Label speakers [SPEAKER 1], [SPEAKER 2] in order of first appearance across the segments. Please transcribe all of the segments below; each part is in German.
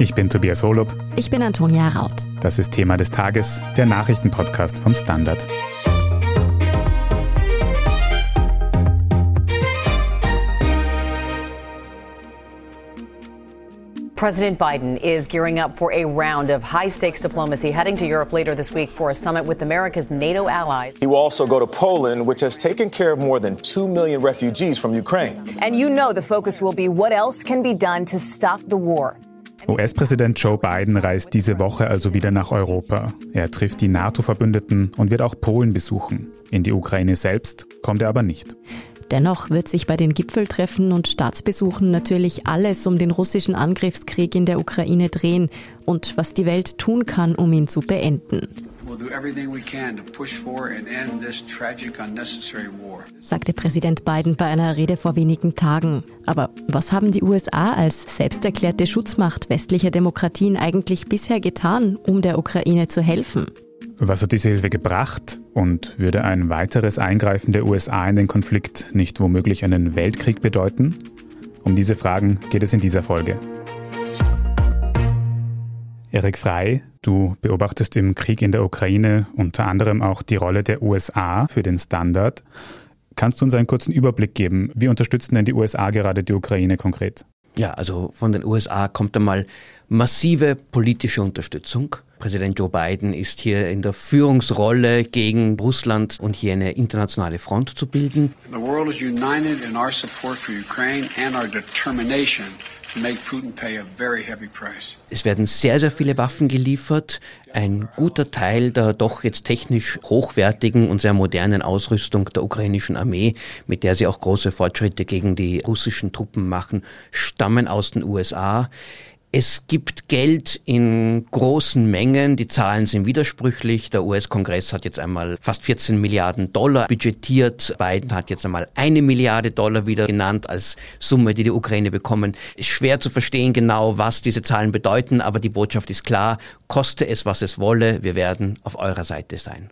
[SPEAKER 1] Ich bin Tobias Holub.
[SPEAKER 2] Ich bin Antonia Raut.
[SPEAKER 1] Das ist Thema des Tages, der Nachrichtenpodcast vom Standard.
[SPEAKER 3] President Biden is gearing up for a round of high stakes diplomacy, heading to Europe later this week for a summit with America's NATO allies.
[SPEAKER 4] He will also go to Poland, which has taken care of more than 2 million refugees from Ukraine.
[SPEAKER 3] And you know the focus will be what else can be done to stop the war.
[SPEAKER 1] US-Präsident Joe Biden reist diese Woche also wieder nach Europa. Er trifft die NATO-Verbündeten und wird auch Polen besuchen. In die Ukraine selbst kommt er aber nicht.
[SPEAKER 2] Dennoch wird sich bei den Gipfeltreffen und Staatsbesuchen natürlich alles um den russischen Angriffskrieg in der Ukraine drehen und was die Welt tun kann, um ihn zu beenden. Sagte Präsident Biden bei einer Rede vor wenigen Tagen. Aber was haben die USA als selbsterklärte Schutzmacht westlicher Demokratien eigentlich bisher getan, um der Ukraine zu helfen?
[SPEAKER 1] Was hat diese Hilfe gebracht? Und würde ein weiteres Eingreifen der USA in den Konflikt nicht womöglich einen Weltkrieg bedeuten? Um diese Fragen geht es in dieser Folge. Erik Frei, du beobachtest im Krieg in der Ukraine unter anderem auch die Rolle der USA für den Standard. Kannst du uns einen kurzen Überblick geben? Wie unterstützen denn die USA gerade die Ukraine konkret?
[SPEAKER 5] Ja, also von den USA kommt einmal massive politische Unterstützung. Präsident Joe Biden ist hier in der Führungsrolle gegen Russland und hier eine internationale Front zu bilden. The world is united in our support for Ukraine and our determination es werden sehr, sehr viele Waffen geliefert. Ein guter Teil der doch jetzt technisch hochwertigen und sehr modernen Ausrüstung der ukrainischen Armee, mit der sie auch große Fortschritte gegen die russischen Truppen machen, stammen aus den USA. Es gibt Geld in großen Mengen. Die Zahlen sind widersprüchlich. Der US-Kongress hat jetzt einmal fast 14 Milliarden Dollar budgetiert. Biden hat jetzt einmal eine Milliarde Dollar wieder genannt als Summe, die die Ukraine bekommen. Ist schwer zu verstehen genau, was diese Zahlen bedeuten, aber die Botschaft ist klar. Koste es, was es wolle. Wir werden auf eurer Seite sein.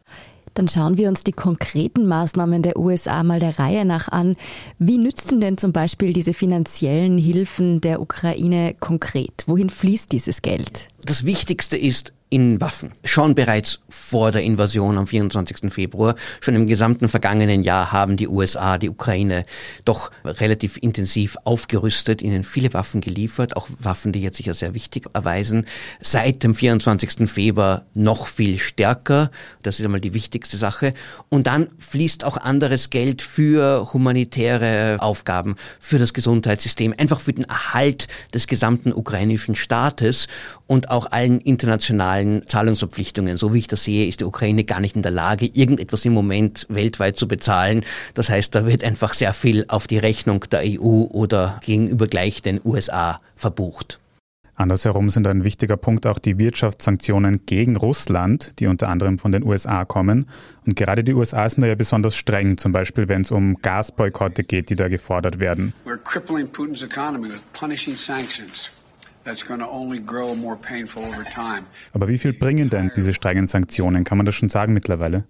[SPEAKER 2] Dann schauen wir uns die konkreten Maßnahmen der USA mal der Reihe nach an. Wie nützen denn zum Beispiel diese finanziellen Hilfen der Ukraine konkret? Wohin fließt dieses Geld?
[SPEAKER 5] Das Wichtigste ist, in Waffen. Schon bereits vor der Invasion am 24. Februar, schon im gesamten vergangenen Jahr haben die USA die Ukraine doch relativ intensiv aufgerüstet, ihnen viele Waffen geliefert, auch Waffen, die jetzt sicher sehr wichtig erweisen. Seit dem 24. Februar noch viel stärker. Das ist einmal die wichtigste Sache. Und dann fließt auch anderes Geld für humanitäre Aufgaben, für das Gesundheitssystem, einfach für den Erhalt des gesamten ukrainischen Staates und auch allen internationalen Zahlungsverpflichtungen. So wie ich das sehe, ist die Ukraine gar nicht in der Lage, irgendetwas im Moment weltweit zu bezahlen. Das heißt, da wird einfach sehr viel auf die Rechnung der EU oder gegenüber gleich den USA verbucht.
[SPEAKER 1] Andersherum sind ein wichtiger Punkt auch die Wirtschaftssanktionen gegen Russland, die unter anderem von den USA kommen. Und gerade die USA sind da ja besonders streng, zum Beispiel wenn es um Gasboykotte geht, die da gefordert werden. We're crippling Putin's economy with punishing sanctions. Aber wie viel bringen denn diese strengen Sanktionen? Kann man das schon sagen mittlerweile?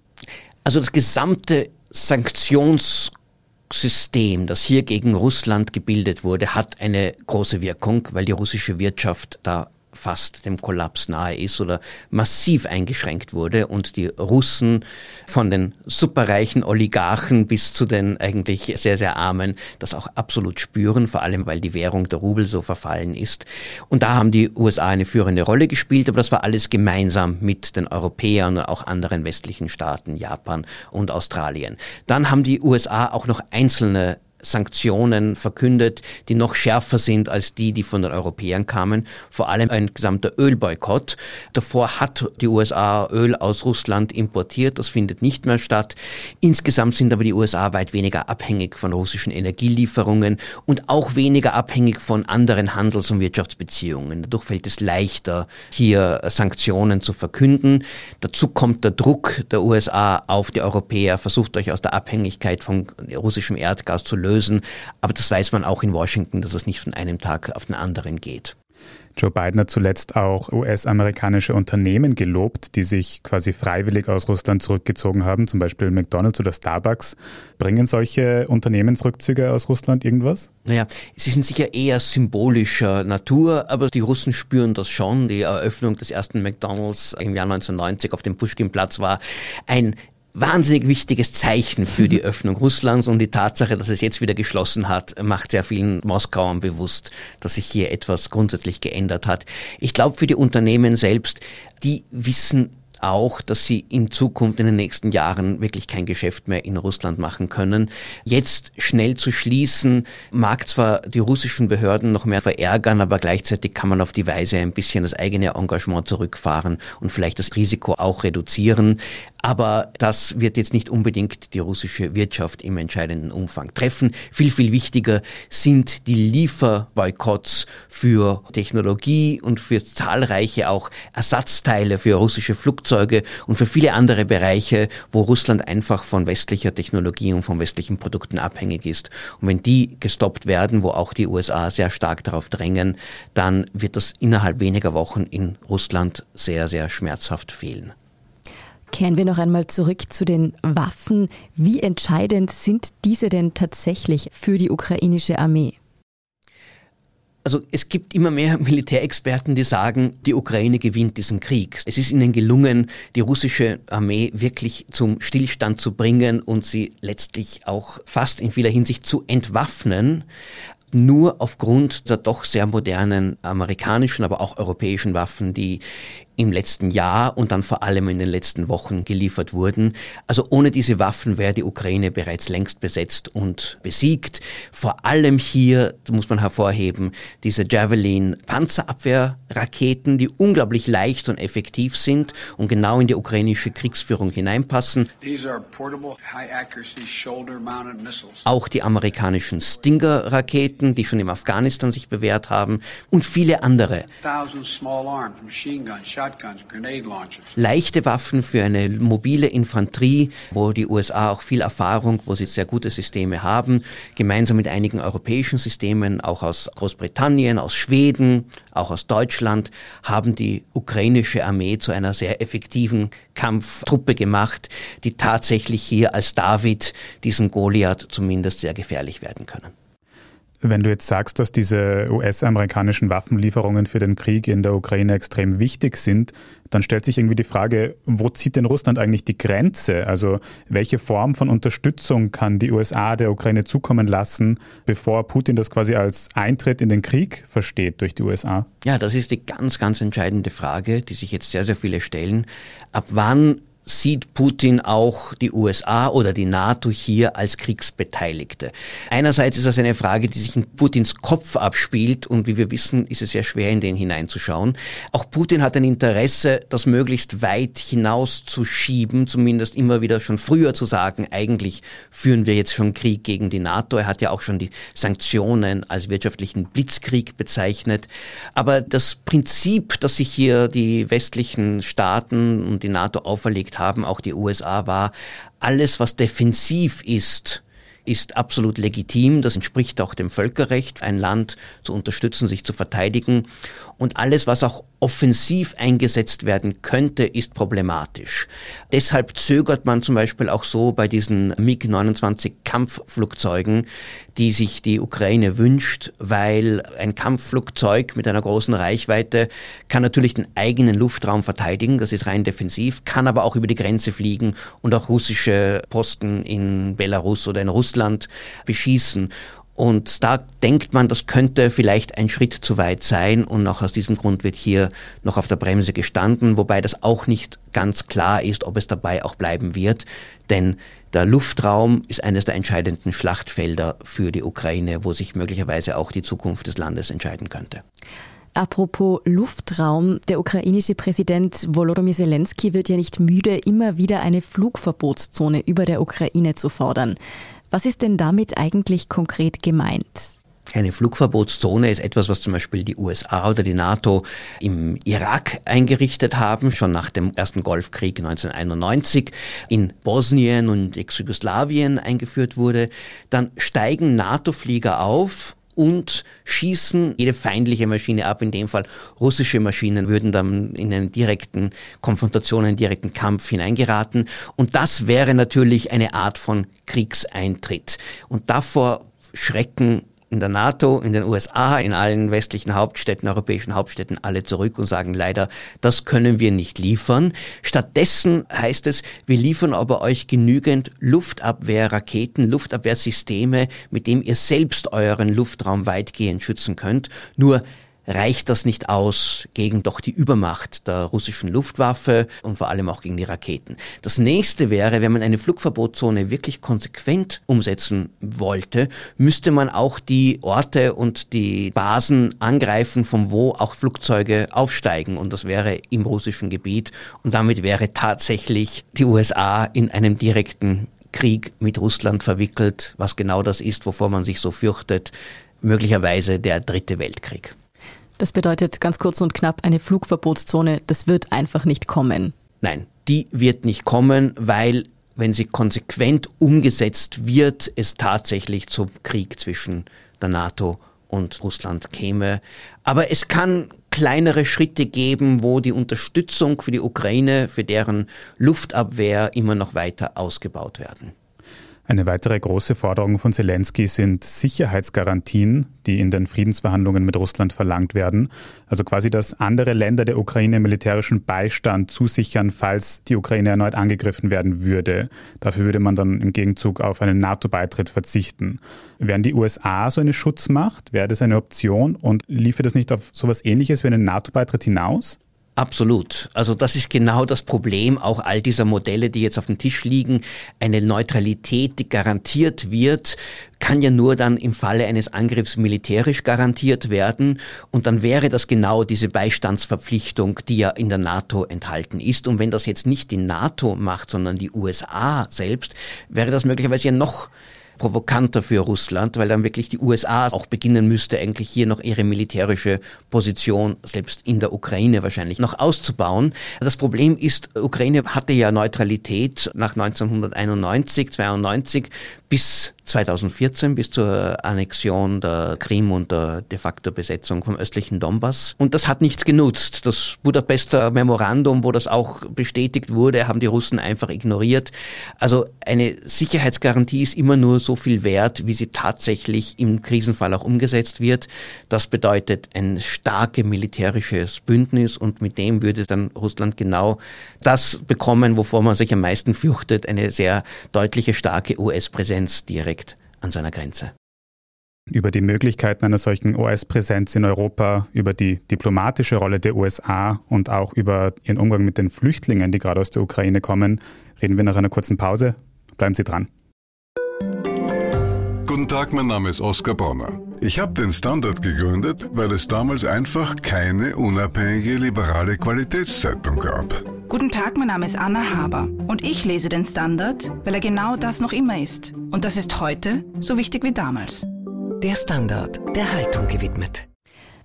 [SPEAKER 5] Also das gesamte Sanktionssystem, das hier gegen Russland gebildet wurde, hat eine große Wirkung, weil die russische Wirtschaft da fast dem Kollaps nahe ist oder massiv eingeschränkt wurde und die Russen von den superreichen Oligarchen bis zu den eigentlich sehr, sehr armen das auch absolut spüren, vor allem weil die Währung der Rubel so verfallen ist. Und da haben die USA eine führende Rolle gespielt, aber das war alles gemeinsam mit den Europäern und auch anderen westlichen Staaten, Japan und Australien. Dann haben die USA auch noch einzelne Sanktionen verkündet, die noch schärfer sind als die, die von den Europäern kamen. Vor allem ein gesamter Ölboykott. Davor hat die USA Öl aus Russland importiert. Das findet nicht mehr statt. Insgesamt sind aber die USA weit weniger abhängig von russischen Energielieferungen und auch weniger abhängig von anderen Handels- und Wirtschaftsbeziehungen. Dadurch fällt es leichter, hier Sanktionen zu verkünden. Dazu kommt der Druck der USA auf die Europäer. Versucht euch aus der Abhängigkeit von russischem Erdgas zu lösen lösen. Aber das weiß man auch in Washington, dass es nicht von einem Tag auf den anderen geht.
[SPEAKER 1] Joe Biden hat zuletzt auch US-amerikanische Unternehmen gelobt, die sich quasi freiwillig aus Russland zurückgezogen haben, zum Beispiel McDonald's oder Starbucks. Bringen solche Unternehmensrückzüge aus Russland irgendwas?
[SPEAKER 5] Naja, sie sind sicher eher symbolischer Natur, aber die Russen spüren das schon. Die Eröffnung des ersten McDonald's im Jahr 1990 auf dem Pushkin-Platz war ein wahnsinnig wichtiges Zeichen für die Öffnung Russlands und die Tatsache, dass es jetzt wieder geschlossen hat, macht sehr vielen Moskauern bewusst, dass sich hier etwas grundsätzlich geändert hat. Ich glaube, für die Unternehmen selbst, die wissen auch, dass sie in Zukunft in den nächsten Jahren wirklich kein Geschäft mehr in Russland machen können. Jetzt schnell zu schließen, mag zwar die russischen Behörden noch mehr verärgern, aber gleichzeitig kann man auf die Weise ein bisschen das eigene Engagement zurückfahren und vielleicht das Risiko auch reduzieren. Aber das wird jetzt nicht unbedingt die russische Wirtschaft im entscheidenden Umfang treffen. Viel, viel wichtiger sind die Lieferboykotts für Technologie und für zahlreiche auch Ersatzteile für russische Flugzeuge und für viele andere Bereiche, wo Russland einfach von westlicher Technologie und von westlichen Produkten abhängig ist. Und wenn die gestoppt werden, wo auch die USA sehr stark darauf drängen, dann wird das innerhalb weniger Wochen in Russland sehr, sehr schmerzhaft fehlen.
[SPEAKER 2] Kehren wir noch einmal zurück zu den Waffen. Wie entscheidend sind diese denn tatsächlich für die ukrainische Armee?
[SPEAKER 5] Also es gibt immer mehr Militärexperten, die sagen, die Ukraine gewinnt diesen Krieg. Es ist ihnen gelungen, die russische Armee wirklich zum Stillstand zu bringen und sie letztlich auch fast in vieler Hinsicht zu entwaffnen nur aufgrund der doch sehr modernen amerikanischen, aber auch europäischen Waffen, die im letzten Jahr und dann vor allem in den letzten Wochen geliefert wurden. Also ohne diese Waffen wäre die Ukraine bereits längst besetzt und besiegt. Vor allem hier muss man hervorheben, diese Javelin Panzerabwehrraketen, die unglaublich leicht und effektiv sind und genau in die ukrainische Kriegsführung hineinpassen. Auch die amerikanischen Stinger Raketen, die schon im Afghanistan sich bewährt haben und viele andere. Leichte Waffen für eine mobile Infanterie, wo die USA auch viel Erfahrung, wo sie sehr gute Systeme haben, gemeinsam mit einigen europäischen Systemen, auch aus Großbritannien, aus Schweden, auch aus Deutschland, haben die ukrainische Armee zu einer sehr effektiven Kampftruppe gemacht, die tatsächlich hier als David diesen Goliath zumindest sehr gefährlich werden können.
[SPEAKER 1] Wenn du jetzt sagst, dass diese US-amerikanischen Waffenlieferungen für den Krieg in der Ukraine extrem wichtig sind, dann stellt sich irgendwie die Frage, wo zieht denn Russland eigentlich die Grenze? Also welche Form von Unterstützung kann die USA der Ukraine zukommen lassen, bevor Putin das quasi als Eintritt in den Krieg versteht durch die USA?
[SPEAKER 5] Ja, das ist die ganz, ganz entscheidende Frage, die sich jetzt sehr, sehr viele stellen. Ab wann sieht Putin auch die USA oder die NATO hier als Kriegsbeteiligte. Einerseits ist das eine Frage, die sich in Putins Kopf abspielt und wie wir wissen, ist es sehr schwer, in den hineinzuschauen. Auch Putin hat ein Interesse, das möglichst weit hinauszuschieben, zumindest immer wieder schon früher zu sagen, eigentlich führen wir jetzt schon Krieg gegen die NATO. Er hat ja auch schon die Sanktionen als wirtschaftlichen Blitzkrieg bezeichnet. Aber das Prinzip, dass sich hier die westlichen Staaten und die NATO auferlegt haben, auch die USA, war, alles, was defensiv ist, ist absolut legitim. Das entspricht auch dem Völkerrecht, ein Land zu unterstützen, sich zu verteidigen. Und alles, was auch offensiv eingesetzt werden könnte, ist problematisch. Deshalb zögert man zum Beispiel auch so bei diesen MiG-29 Kampfflugzeugen, die sich die Ukraine wünscht, weil ein Kampfflugzeug mit einer großen Reichweite kann natürlich den eigenen Luftraum verteidigen, das ist rein defensiv, kann aber auch über die Grenze fliegen und auch russische Posten in Belarus oder in Russland beschießen. Und da denkt man, das könnte vielleicht ein Schritt zu weit sein und auch aus diesem Grund wird hier noch auf der Bremse gestanden, wobei das auch nicht ganz klar ist, ob es dabei auch bleiben wird, denn der Luftraum ist eines der entscheidenden Schlachtfelder für die Ukraine, wo sich möglicherweise auch die Zukunft des Landes entscheiden könnte.
[SPEAKER 2] Apropos Luftraum, der ukrainische Präsident Volodymyr Zelensky wird ja nicht müde, immer wieder eine Flugverbotszone über der Ukraine zu fordern. Was ist denn damit eigentlich konkret gemeint?
[SPEAKER 5] Eine Flugverbotszone ist etwas, was zum Beispiel die USA oder die NATO im Irak eingerichtet haben, schon nach dem ersten Golfkrieg 1991, in Bosnien und Ex-Jugoslawien eingeführt wurde. Dann steigen NATO-Flieger auf und schießen jede feindliche Maschine ab. In dem Fall russische Maschinen würden dann in einen direkten Konfrontation, einen direkten Kampf hineingeraten. Und das wäre natürlich eine Art von Kriegseintritt. Und davor schrecken in der NATO, in den USA, in allen westlichen Hauptstädten, europäischen Hauptstädten alle zurück und sagen leider, das können wir nicht liefern. Stattdessen heißt es, wir liefern aber euch genügend Luftabwehrraketen, Luftabwehrsysteme, mit dem ihr selbst euren Luftraum weitgehend schützen könnt. Nur reicht das nicht aus gegen doch die Übermacht der russischen Luftwaffe und vor allem auch gegen die Raketen. Das nächste wäre, wenn man eine Flugverbotszone wirklich konsequent umsetzen wollte, müsste man auch die Orte und die Basen angreifen, von wo auch Flugzeuge aufsteigen. Und das wäre im russischen Gebiet. Und damit wäre tatsächlich die USA in einem direkten Krieg mit Russland verwickelt, was genau das ist, wovor man sich so fürchtet, möglicherweise der dritte Weltkrieg.
[SPEAKER 2] Das bedeutet ganz kurz und knapp eine Flugverbotszone. Das wird einfach nicht kommen.
[SPEAKER 5] Nein, die wird nicht kommen, weil wenn sie konsequent umgesetzt wird, es tatsächlich zum Krieg zwischen der NATO und Russland käme. Aber es kann kleinere Schritte geben, wo die Unterstützung für die Ukraine, für deren Luftabwehr immer noch weiter ausgebaut werden.
[SPEAKER 1] Eine weitere große Forderung von Zelensky sind Sicherheitsgarantien, die in den Friedensverhandlungen mit Russland verlangt werden. Also quasi, dass andere Länder der Ukraine militärischen Beistand zusichern, falls die Ukraine erneut angegriffen werden würde. Dafür würde man dann im Gegenzug auf einen NATO-Beitritt verzichten. Wären die USA so eine Schutzmacht? Wäre das eine Option? Und liefe das nicht auf sowas ähnliches wie einen NATO-Beitritt hinaus?
[SPEAKER 5] Absolut. Also das ist genau das Problem auch all dieser Modelle, die jetzt auf dem Tisch liegen. Eine Neutralität, die garantiert wird, kann ja nur dann im Falle eines Angriffs militärisch garantiert werden. Und dann wäre das genau diese Beistandsverpflichtung, die ja in der NATO enthalten ist. Und wenn das jetzt nicht die NATO macht, sondern die USA selbst, wäre das möglicherweise ja noch provokanter für Russland, weil dann wirklich die USA auch beginnen müsste, eigentlich hier noch ihre militärische Position selbst in der Ukraine wahrscheinlich noch auszubauen. Das Problem ist, Ukraine hatte ja Neutralität nach 1991, 92 bis 2014 bis zur Annexion der Krim und der de facto Besetzung vom östlichen Donbass. Und das hat nichts genutzt. Das Budapester Memorandum, wo das auch bestätigt wurde, haben die Russen einfach ignoriert. Also eine Sicherheitsgarantie ist immer nur so viel wert, wie sie tatsächlich im Krisenfall auch umgesetzt wird. Das bedeutet ein starke militärisches Bündnis und mit dem würde dann Russland genau das bekommen, wovor man sich am meisten fürchtet, eine sehr deutliche, starke US-Präsenz direkt direkt an seiner Grenze.
[SPEAKER 1] Über die Möglichkeiten einer solchen US-Präsenz in Europa, über die diplomatische Rolle der USA und auch über ihren Umgang mit den Flüchtlingen, die gerade aus der Ukraine kommen, reden wir nach einer kurzen Pause. Bleiben Sie dran.
[SPEAKER 6] Guten Tag, mein Name ist Oskar Bonner. Ich habe den Standard gegründet, weil es damals einfach keine unabhängige liberale Qualitätszeitung gab.
[SPEAKER 7] Guten Tag, mein Name ist Anna Haber und ich lese den Standard, weil er genau das noch immer ist. Und das ist heute so wichtig wie damals.
[SPEAKER 8] Der Standard, der Haltung gewidmet.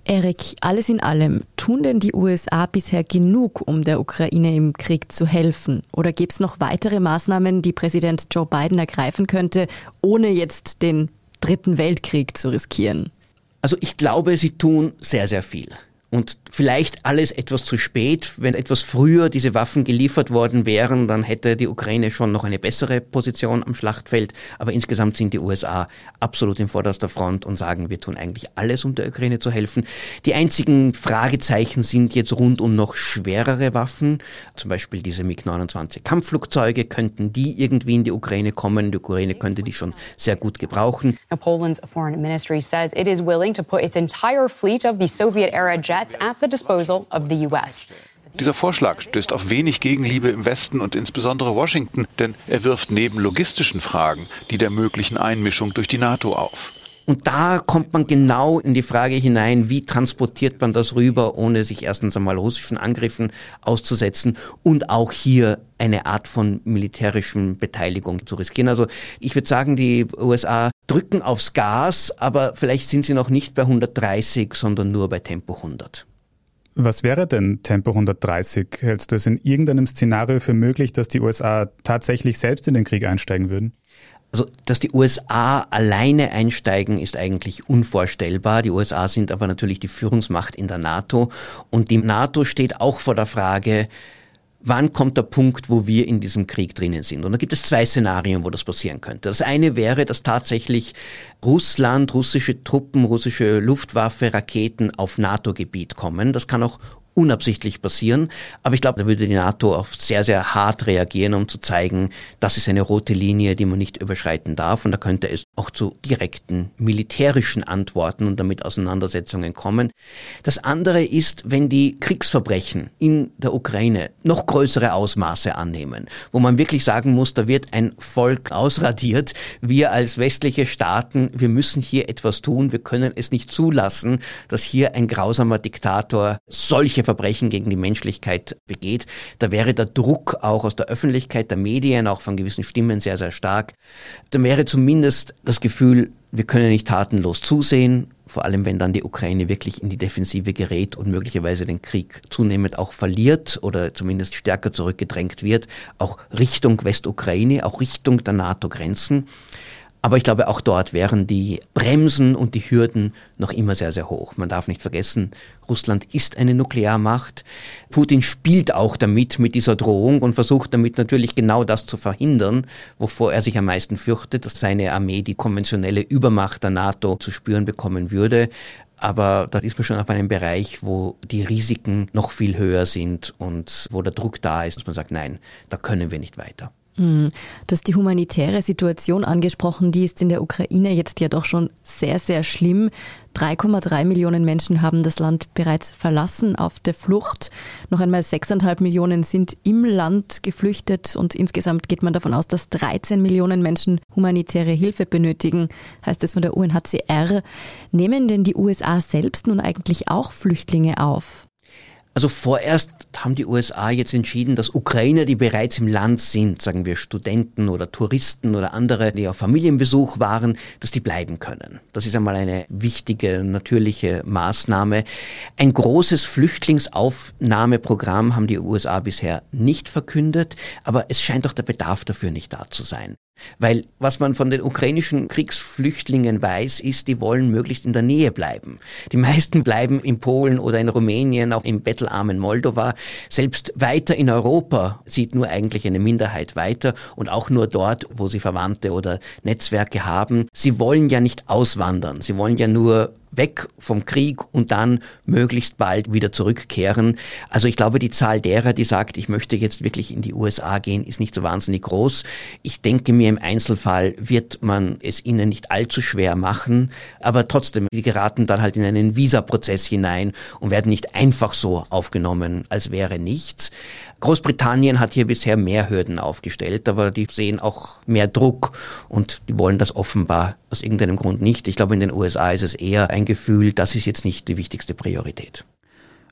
[SPEAKER 2] Erik, alles in allem, tun denn die USA bisher genug, um der Ukraine im Krieg zu helfen? Oder gibt es noch weitere Maßnahmen, die Präsident Joe Biden ergreifen könnte, ohne jetzt den Dritten Weltkrieg zu riskieren?
[SPEAKER 5] Also ich glaube, sie tun sehr, sehr viel. Und vielleicht alles etwas zu spät. Wenn etwas früher diese Waffen geliefert worden wären, dann hätte die Ukraine schon noch eine bessere Position am Schlachtfeld. Aber insgesamt sind die USA absolut in vorderster Front und sagen, wir tun eigentlich alles, um der Ukraine zu helfen. Die einzigen Fragezeichen sind jetzt rund um noch schwerere Waffen. Zum Beispiel diese MiG-29 Kampfflugzeuge. Könnten die irgendwie in die Ukraine kommen? Die Ukraine könnte die schon sehr gut gebrauchen.
[SPEAKER 9] Now, Poland's foreign ministry says it is willing to put its entire fleet of the Soviet-era jets jets at the disposal of the U.S.
[SPEAKER 10] Dieser Vorschlag stößt auf wenig Gegenliebe im Westen und insbesondere Washington, denn er wirft neben logistischen Fragen die der möglichen Einmischung durch die NATO auf.
[SPEAKER 5] Und da kommt man genau in die Frage hinein, wie transportiert man das rüber, ohne sich erstens einmal russischen Angriffen auszusetzen und auch hier eine Art von militärischen Beteiligung zu riskieren. Also ich würde sagen, die USA drücken aufs Gas, aber vielleicht sind sie noch nicht bei 130, sondern nur bei Tempo 100.
[SPEAKER 1] Was wäre denn Tempo 130? Hältst du es in irgendeinem Szenario für möglich, dass die USA tatsächlich selbst in den Krieg einsteigen würden?
[SPEAKER 5] Also, dass die USA alleine einsteigen, ist eigentlich unvorstellbar. Die USA sind aber natürlich die Führungsmacht in der NATO und die NATO steht auch vor der Frage, wann kommt der Punkt, wo wir in diesem Krieg drinnen sind. Und da gibt es zwei Szenarien, wo das passieren könnte. Das eine wäre, dass tatsächlich Russland, russische Truppen, russische Luftwaffe, Raketen auf NATO-Gebiet kommen. Das kann auch unabsichtlich passieren. Aber ich glaube, da würde die NATO auch sehr, sehr hart reagieren, um zu zeigen, das ist eine rote Linie, die man nicht überschreiten darf. Und da könnte es auch zu direkten militärischen Antworten und damit Auseinandersetzungen kommen. Das andere ist, wenn die Kriegsverbrechen in der Ukraine noch größere Ausmaße annehmen, wo man wirklich sagen muss, da wird ein Volk ausradiert. Wir als westliche Staaten, wir müssen hier etwas tun. Wir können es nicht zulassen, dass hier ein grausamer Diktator solche schreckliche Verbrechen gegen die Menschlichkeit begeht, da wäre der Druck auch aus der Öffentlichkeit, der Medien, auch von gewissen Stimmen sehr, sehr stark. Dann wäre zumindest das Gefühl, wir können nicht tatenlos zusehen, vor allem wenn dann die Ukraine wirklich in die Defensive gerät und möglicherweise den Krieg zunehmend auch verliert oder zumindest stärker zurückgedrängt wird, auch Richtung Westukraine, auch Richtung der NATO-Grenzen. Aber ich glaube, auch dort wären die Bremsen und die Hürden noch immer sehr, sehr hoch. Man darf nicht vergessen, Russland ist eine Nuklearmacht. Putin spielt auch damit, mit dieser Drohung und versucht damit natürlich genau das zu verhindern, wovor er sich am meisten fürchtet, dass seine Armee die konventionelle Übermacht der NATO zu spüren bekommen würde. Aber da ist man schon auf einem Bereich, wo die Risiken noch viel höher sind und wo der Druck da ist, dass man sagt, nein, da können wir nicht weiter.
[SPEAKER 2] Hm. Du hast die humanitäre Situation angesprochen, die ist in der Ukraine jetzt ja doch schon sehr, sehr schlimm. 3,3 Millionen Menschen haben das Land bereits verlassen auf der Flucht. Noch einmal 6,5 Millionen sind im Land geflüchtet und insgesamt geht man davon aus, dass 13 Millionen Menschen humanitäre Hilfe benötigen, heißt es von der UNHCR. Nehmen denn die USA selbst nun eigentlich auch Flüchtlinge auf?
[SPEAKER 5] Also vorerst haben die USA jetzt entschieden, dass Ukrainer, die bereits im Land sind, sagen wir Studenten oder Touristen oder andere, die auf Familienbesuch waren, dass die bleiben können. Das ist einmal eine wichtige, natürliche Maßnahme. Ein großes Flüchtlingsaufnahmeprogramm haben die USA bisher nicht verkündet, aber es scheint doch der Bedarf dafür nicht da zu sein. Weil was man von den ukrainischen Kriegsflüchtlingen weiß, ist, die wollen möglichst in der Nähe bleiben. Die meisten bleiben in Polen oder in Rumänien, auch im bettelarmen Moldova. Selbst weiter in Europa sieht nur eigentlich eine Minderheit weiter und auch nur dort, wo sie Verwandte oder Netzwerke haben. Sie wollen ja nicht auswandern. Sie wollen ja nur weg vom Krieg und dann möglichst bald wieder zurückkehren. Also ich glaube, die Zahl derer, die sagt, ich möchte jetzt wirklich in die USA gehen, ist nicht so wahnsinnig groß. Ich denke mir, im Einzelfall wird man es ihnen nicht allzu schwer machen, aber trotzdem, die geraten dann halt in einen Visaprozess hinein und werden nicht einfach so aufgenommen, als wäre nichts. Großbritannien hat hier bisher mehr Hürden aufgestellt, aber die sehen auch mehr Druck und die wollen das offenbar aus irgendeinem Grund nicht. Ich glaube, in den USA ist es eher ein Gefühl, das ist jetzt nicht die wichtigste Priorität.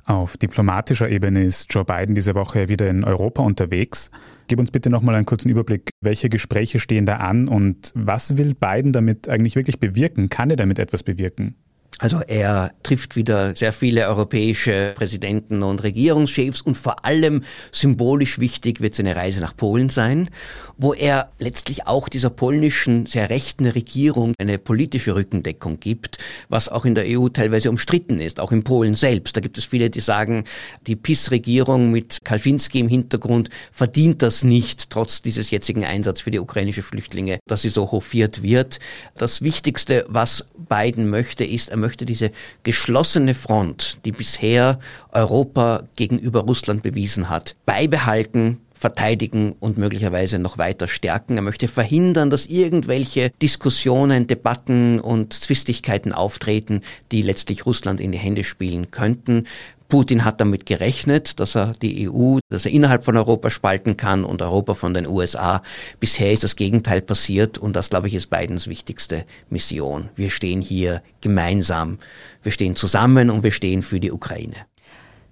[SPEAKER 1] Auf diplomatischer Ebene ist Joe Biden diese Woche wieder in Europa unterwegs. Gib uns bitte nochmal einen kurzen Überblick. Welche Gespräche stehen da an und was will Biden damit eigentlich wirklich bewirken? Kann er damit etwas bewirken?
[SPEAKER 5] Also er trifft wieder sehr viele europäische Präsidenten und Regierungschefs und vor allem symbolisch wichtig wird seine Reise nach Polen sein, wo er letztlich auch dieser polnischen sehr rechten Regierung eine politische Rückendeckung gibt, was auch in der EU teilweise umstritten ist, auch in Polen selbst. Da gibt es viele, die sagen, die PIS-Regierung mit Kaczynski im Hintergrund verdient das nicht, trotz dieses jetzigen Einsatzes für die ukrainische Flüchtlinge, dass sie so hofiert wird. Das Wichtigste, was Biden möchte, ist, er möchte möchte diese geschlossene Front, die bisher Europa gegenüber Russland bewiesen hat, beibehalten, verteidigen und möglicherweise noch weiter stärken. Er möchte verhindern, dass irgendwelche Diskussionen, Debatten und Zwistigkeiten auftreten, die letztlich Russland in die Hände spielen könnten. Putin hat damit gerechnet, dass er die EU, dass er innerhalb von Europa spalten kann und Europa von den USA. Bisher ist das Gegenteil passiert und das, glaube ich, ist Bidens wichtigste Mission. Wir stehen hier gemeinsam, wir stehen zusammen und wir stehen für die Ukraine.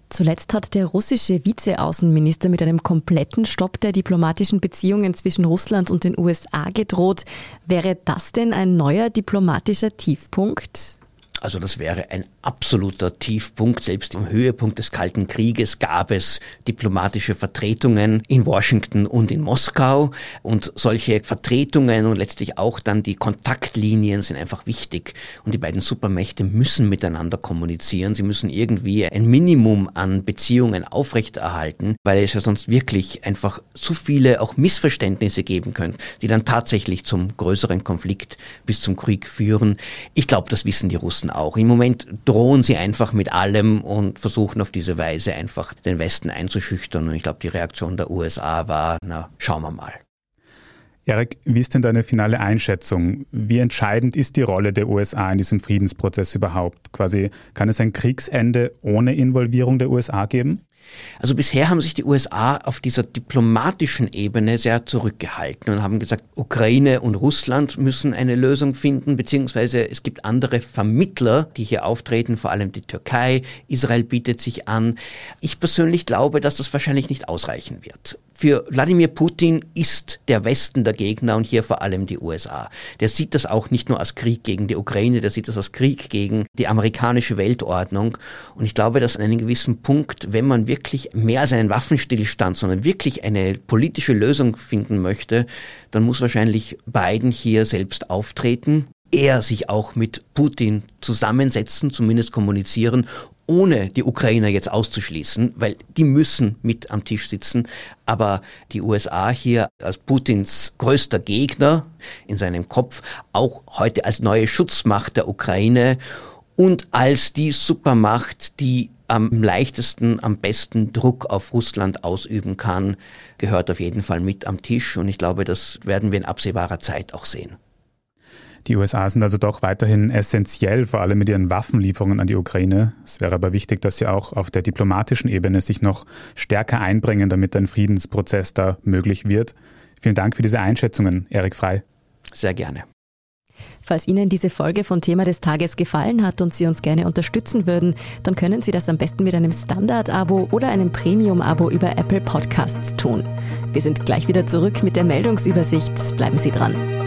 [SPEAKER 2] Zuletzt hat der russische Vizeaußenminister mit einem kompletten Stopp der diplomatischen Beziehungen zwischen Russland und den USA gedroht. Wäre das denn ein neuer diplomatischer Tiefpunkt?
[SPEAKER 5] Also das wäre ein absoluter Tiefpunkt. Selbst im Höhepunkt des Kalten Krieges gab es diplomatische Vertretungen in Washington und in Moskau. Und solche Vertretungen und letztlich auch dann die Kontaktlinien sind einfach wichtig. Und die beiden Supermächte müssen miteinander kommunizieren. Sie müssen irgendwie ein Minimum an Beziehungen aufrechterhalten, weil es ja sonst wirklich einfach zu viele auch Missverständnisse geben könnte, die dann tatsächlich zum größeren Konflikt bis zum Krieg führen. Ich glaube, das wissen die Russen Westen auch. Im Moment drohen sie einfach mit allem und versuchen auf diese Weise einfach den Westen einzuschüchtern. Und ich glaube, die Reaktion der USA war, na, schauen wir mal.
[SPEAKER 1] Erik, wie ist denn deine finale Einschätzung? Wie entscheidend ist die Rolle der USA in diesem Friedensprozess überhaupt? Quasi, kann es ein Kriegsende ohne Involvierung der USA geben?
[SPEAKER 5] Also bisher haben sich die USA auf dieser diplomatischen Ebene sehr zurückgehalten und haben gesagt, Ukraine und Russland müssen eine Lösung finden, beziehungsweise es gibt andere Vermittler, die hier auftreten, vor allem die Türkei, Israel bietet sich an. Ich persönlich glaube, dass das wahrscheinlich nicht ausreichen wird. Für Wladimir Putin ist der Westen der Gegner und hier vor allem die USA. Der sieht das auch nicht nur als Krieg gegen die Ukraine, der sieht das als Krieg gegen die amerikanische Weltordnung. Und ich glaube, dass an einem gewissen Punkt, wenn man wirklich mehr als einen Waffenstillstand, sondern wirklich eine politische Lösung finden möchte, dann muss wahrscheinlich Biden hier selbst auftreten er sich auch mit Putin zusammensetzen, zumindest kommunizieren ohne die Ukrainer jetzt auszuschließen, weil die müssen mit am Tisch sitzen. Aber die USA hier als Putins größter Gegner in seinem Kopf, auch heute als neue Schutzmacht der Ukraine und als die Supermacht, die am leichtesten, am besten Druck auf Russland ausüben kann, gehört auf jeden Fall mit am Tisch. Und ich glaube, das werden wir in absehbarer Zeit auch sehen.
[SPEAKER 1] Die USA sind also doch weiterhin essentiell, vor allem mit ihren Waffenlieferungen an die Ukraine. Es wäre aber wichtig, dass sie auch auf der diplomatischen Ebene sich noch stärker einbringen, damit ein Friedensprozess da möglich wird. Vielen Dank für diese Einschätzungen, Erik Frei.
[SPEAKER 5] Sehr gerne.
[SPEAKER 2] Falls Ihnen diese Folge von Thema des Tages gefallen hat und Sie uns gerne unterstützen würden, dann können Sie das am besten mit einem Standard-Abo oder einem Premium-Abo über Apple Podcasts tun. Wir sind gleich wieder zurück mit der Meldungsübersicht. Bleiben Sie dran.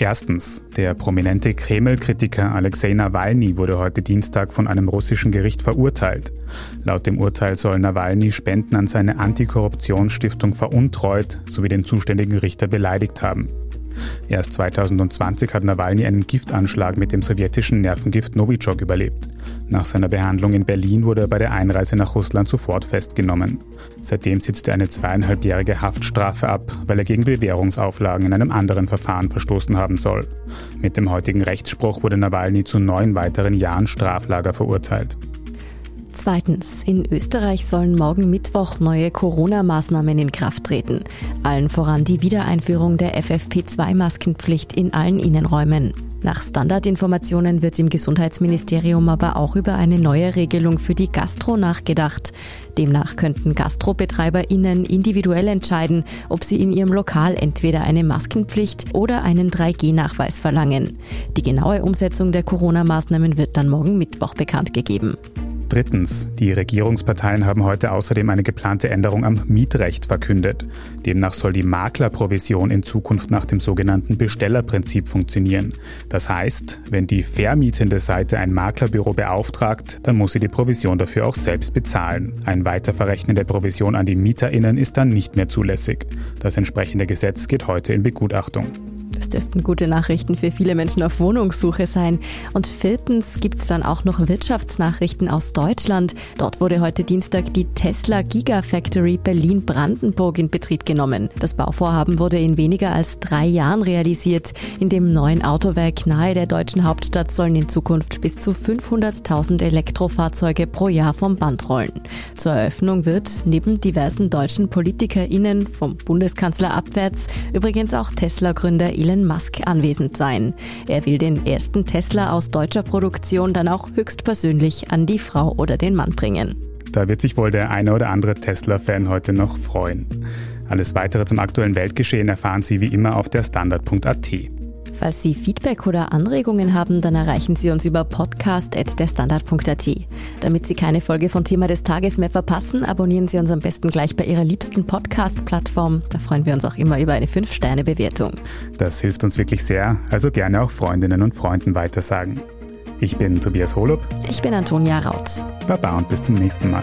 [SPEAKER 1] Erstens, der prominente Kreml-Kritiker Alexei Nawalny wurde heute Dienstag von einem russischen Gericht verurteilt. Laut dem Urteil soll Nawalny Spenden an seine Antikorruptionsstiftung veruntreut sowie den zuständigen Richter beleidigt haben. Erst 2020 hat Nawalny einen Giftanschlag mit dem sowjetischen Nervengift Novichok überlebt. Nach seiner Behandlung in Berlin wurde er bei der Einreise nach Russland sofort festgenommen. Seitdem sitzt er eine zweieinhalbjährige Haftstrafe ab, weil er gegen Bewährungsauflagen in einem anderen Verfahren verstoßen haben soll. Mit dem heutigen Rechtsspruch wurde Nawalny zu neun weiteren Jahren Straflager verurteilt.
[SPEAKER 2] Zweitens, in Österreich sollen morgen Mittwoch neue Corona-Maßnahmen in Kraft treten. Allen voran die Wiedereinführung der FFP2-Maskenpflicht in allen Innenräumen. Nach Standardinformationen wird im Gesundheitsministerium aber auch über eine neue Regelung für die Gastro nachgedacht. Demnach könnten GastrobetreiberInnen individuell entscheiden, ob sie in ihrem Lokal entweder eine Maskenpflicht oder einen 3G-Nachweis verlangen. Die genaue Umsetzung der Corona-Maßnahmen wird dann morgen Mittwoch bekannt gegeben.
[SPEAKER 1] Drittens, die Regierungsparteien haben heute außerdem eine geplante Änderung am Mietrecht verkündet. Demnach soll die Maklerprovision in Zukunft nach dem sogenannten Bestellerprinzip funktionieren. Das heißt, wenn die vermietende Seite ein Maklerbüro beauftragt, dann muss sie die Provision dafür auch selbst bezahlen. Ein Weiterverrechnen der Provision an die MieterInnen ist dann nicht mehr zulässig. Das entsprechende Gesetz geht heute in Begutachtung.
[SPEAKER 2] Dürften gute Nachrichten für viele Menschen auf Wohnungssuche sein. Und viertens gibt es dann auch noch Wirtschaftsnachrichten aus Deutschland. Dort wurde heute Dienstag die Tesla Gigafactory Berlin-Brandenburg in Betrieb genommen. Das Bauvorhaben wurde in weniger als drei Jahren realisiert. In dem neuen Autowerk nahe der deutschen Hauptstadt sollen in Zukunft bis zu 500.000 Elektrofahrzeuge pro Jahr vom Band rollen. Zur Eröffnung wird neben diversen deutschen PolitikerInnen vom Bundeskanzler abwärts übrigens auch Tesla-Gründer Elon Elon Musk anwesend sein. Er will den ersten Tesla aus deutscher Produktion dann auch höchstpersönlich an die Frau oder den Mann bringen.
[SPEAKER 1] Da wird sich wohl der eine oder andere Tesla-Fan heute noch freuen. Alles weitere zum aktuellen Weltgeschehen erfahren Sie wie immer auf der Standard.at.
[SPEAKER 2] Falls Sie Feedback oder Anregungen haben, dann erreichen Sie uns über podcast.derstandard.at. Damit Sie keine Folge von Thema des Tages mehr verpassen, abonnieren Sie uns am besten gleich bei Ihrer liebsten Podcast-Plattform. Da freuen wir uns auch immer über eine 5-Sterne-Bewertung.
[SPEAKER 1] Das hilft uns wirklich sehr, also gerne auch Freundinnen und Freunden weitersagen. Ich bin Tobias Holub.
[SPEAKER 2] Ich bin Antonia Raut.
[SPEAKER 1] Baba und bis zum nächsten Mal.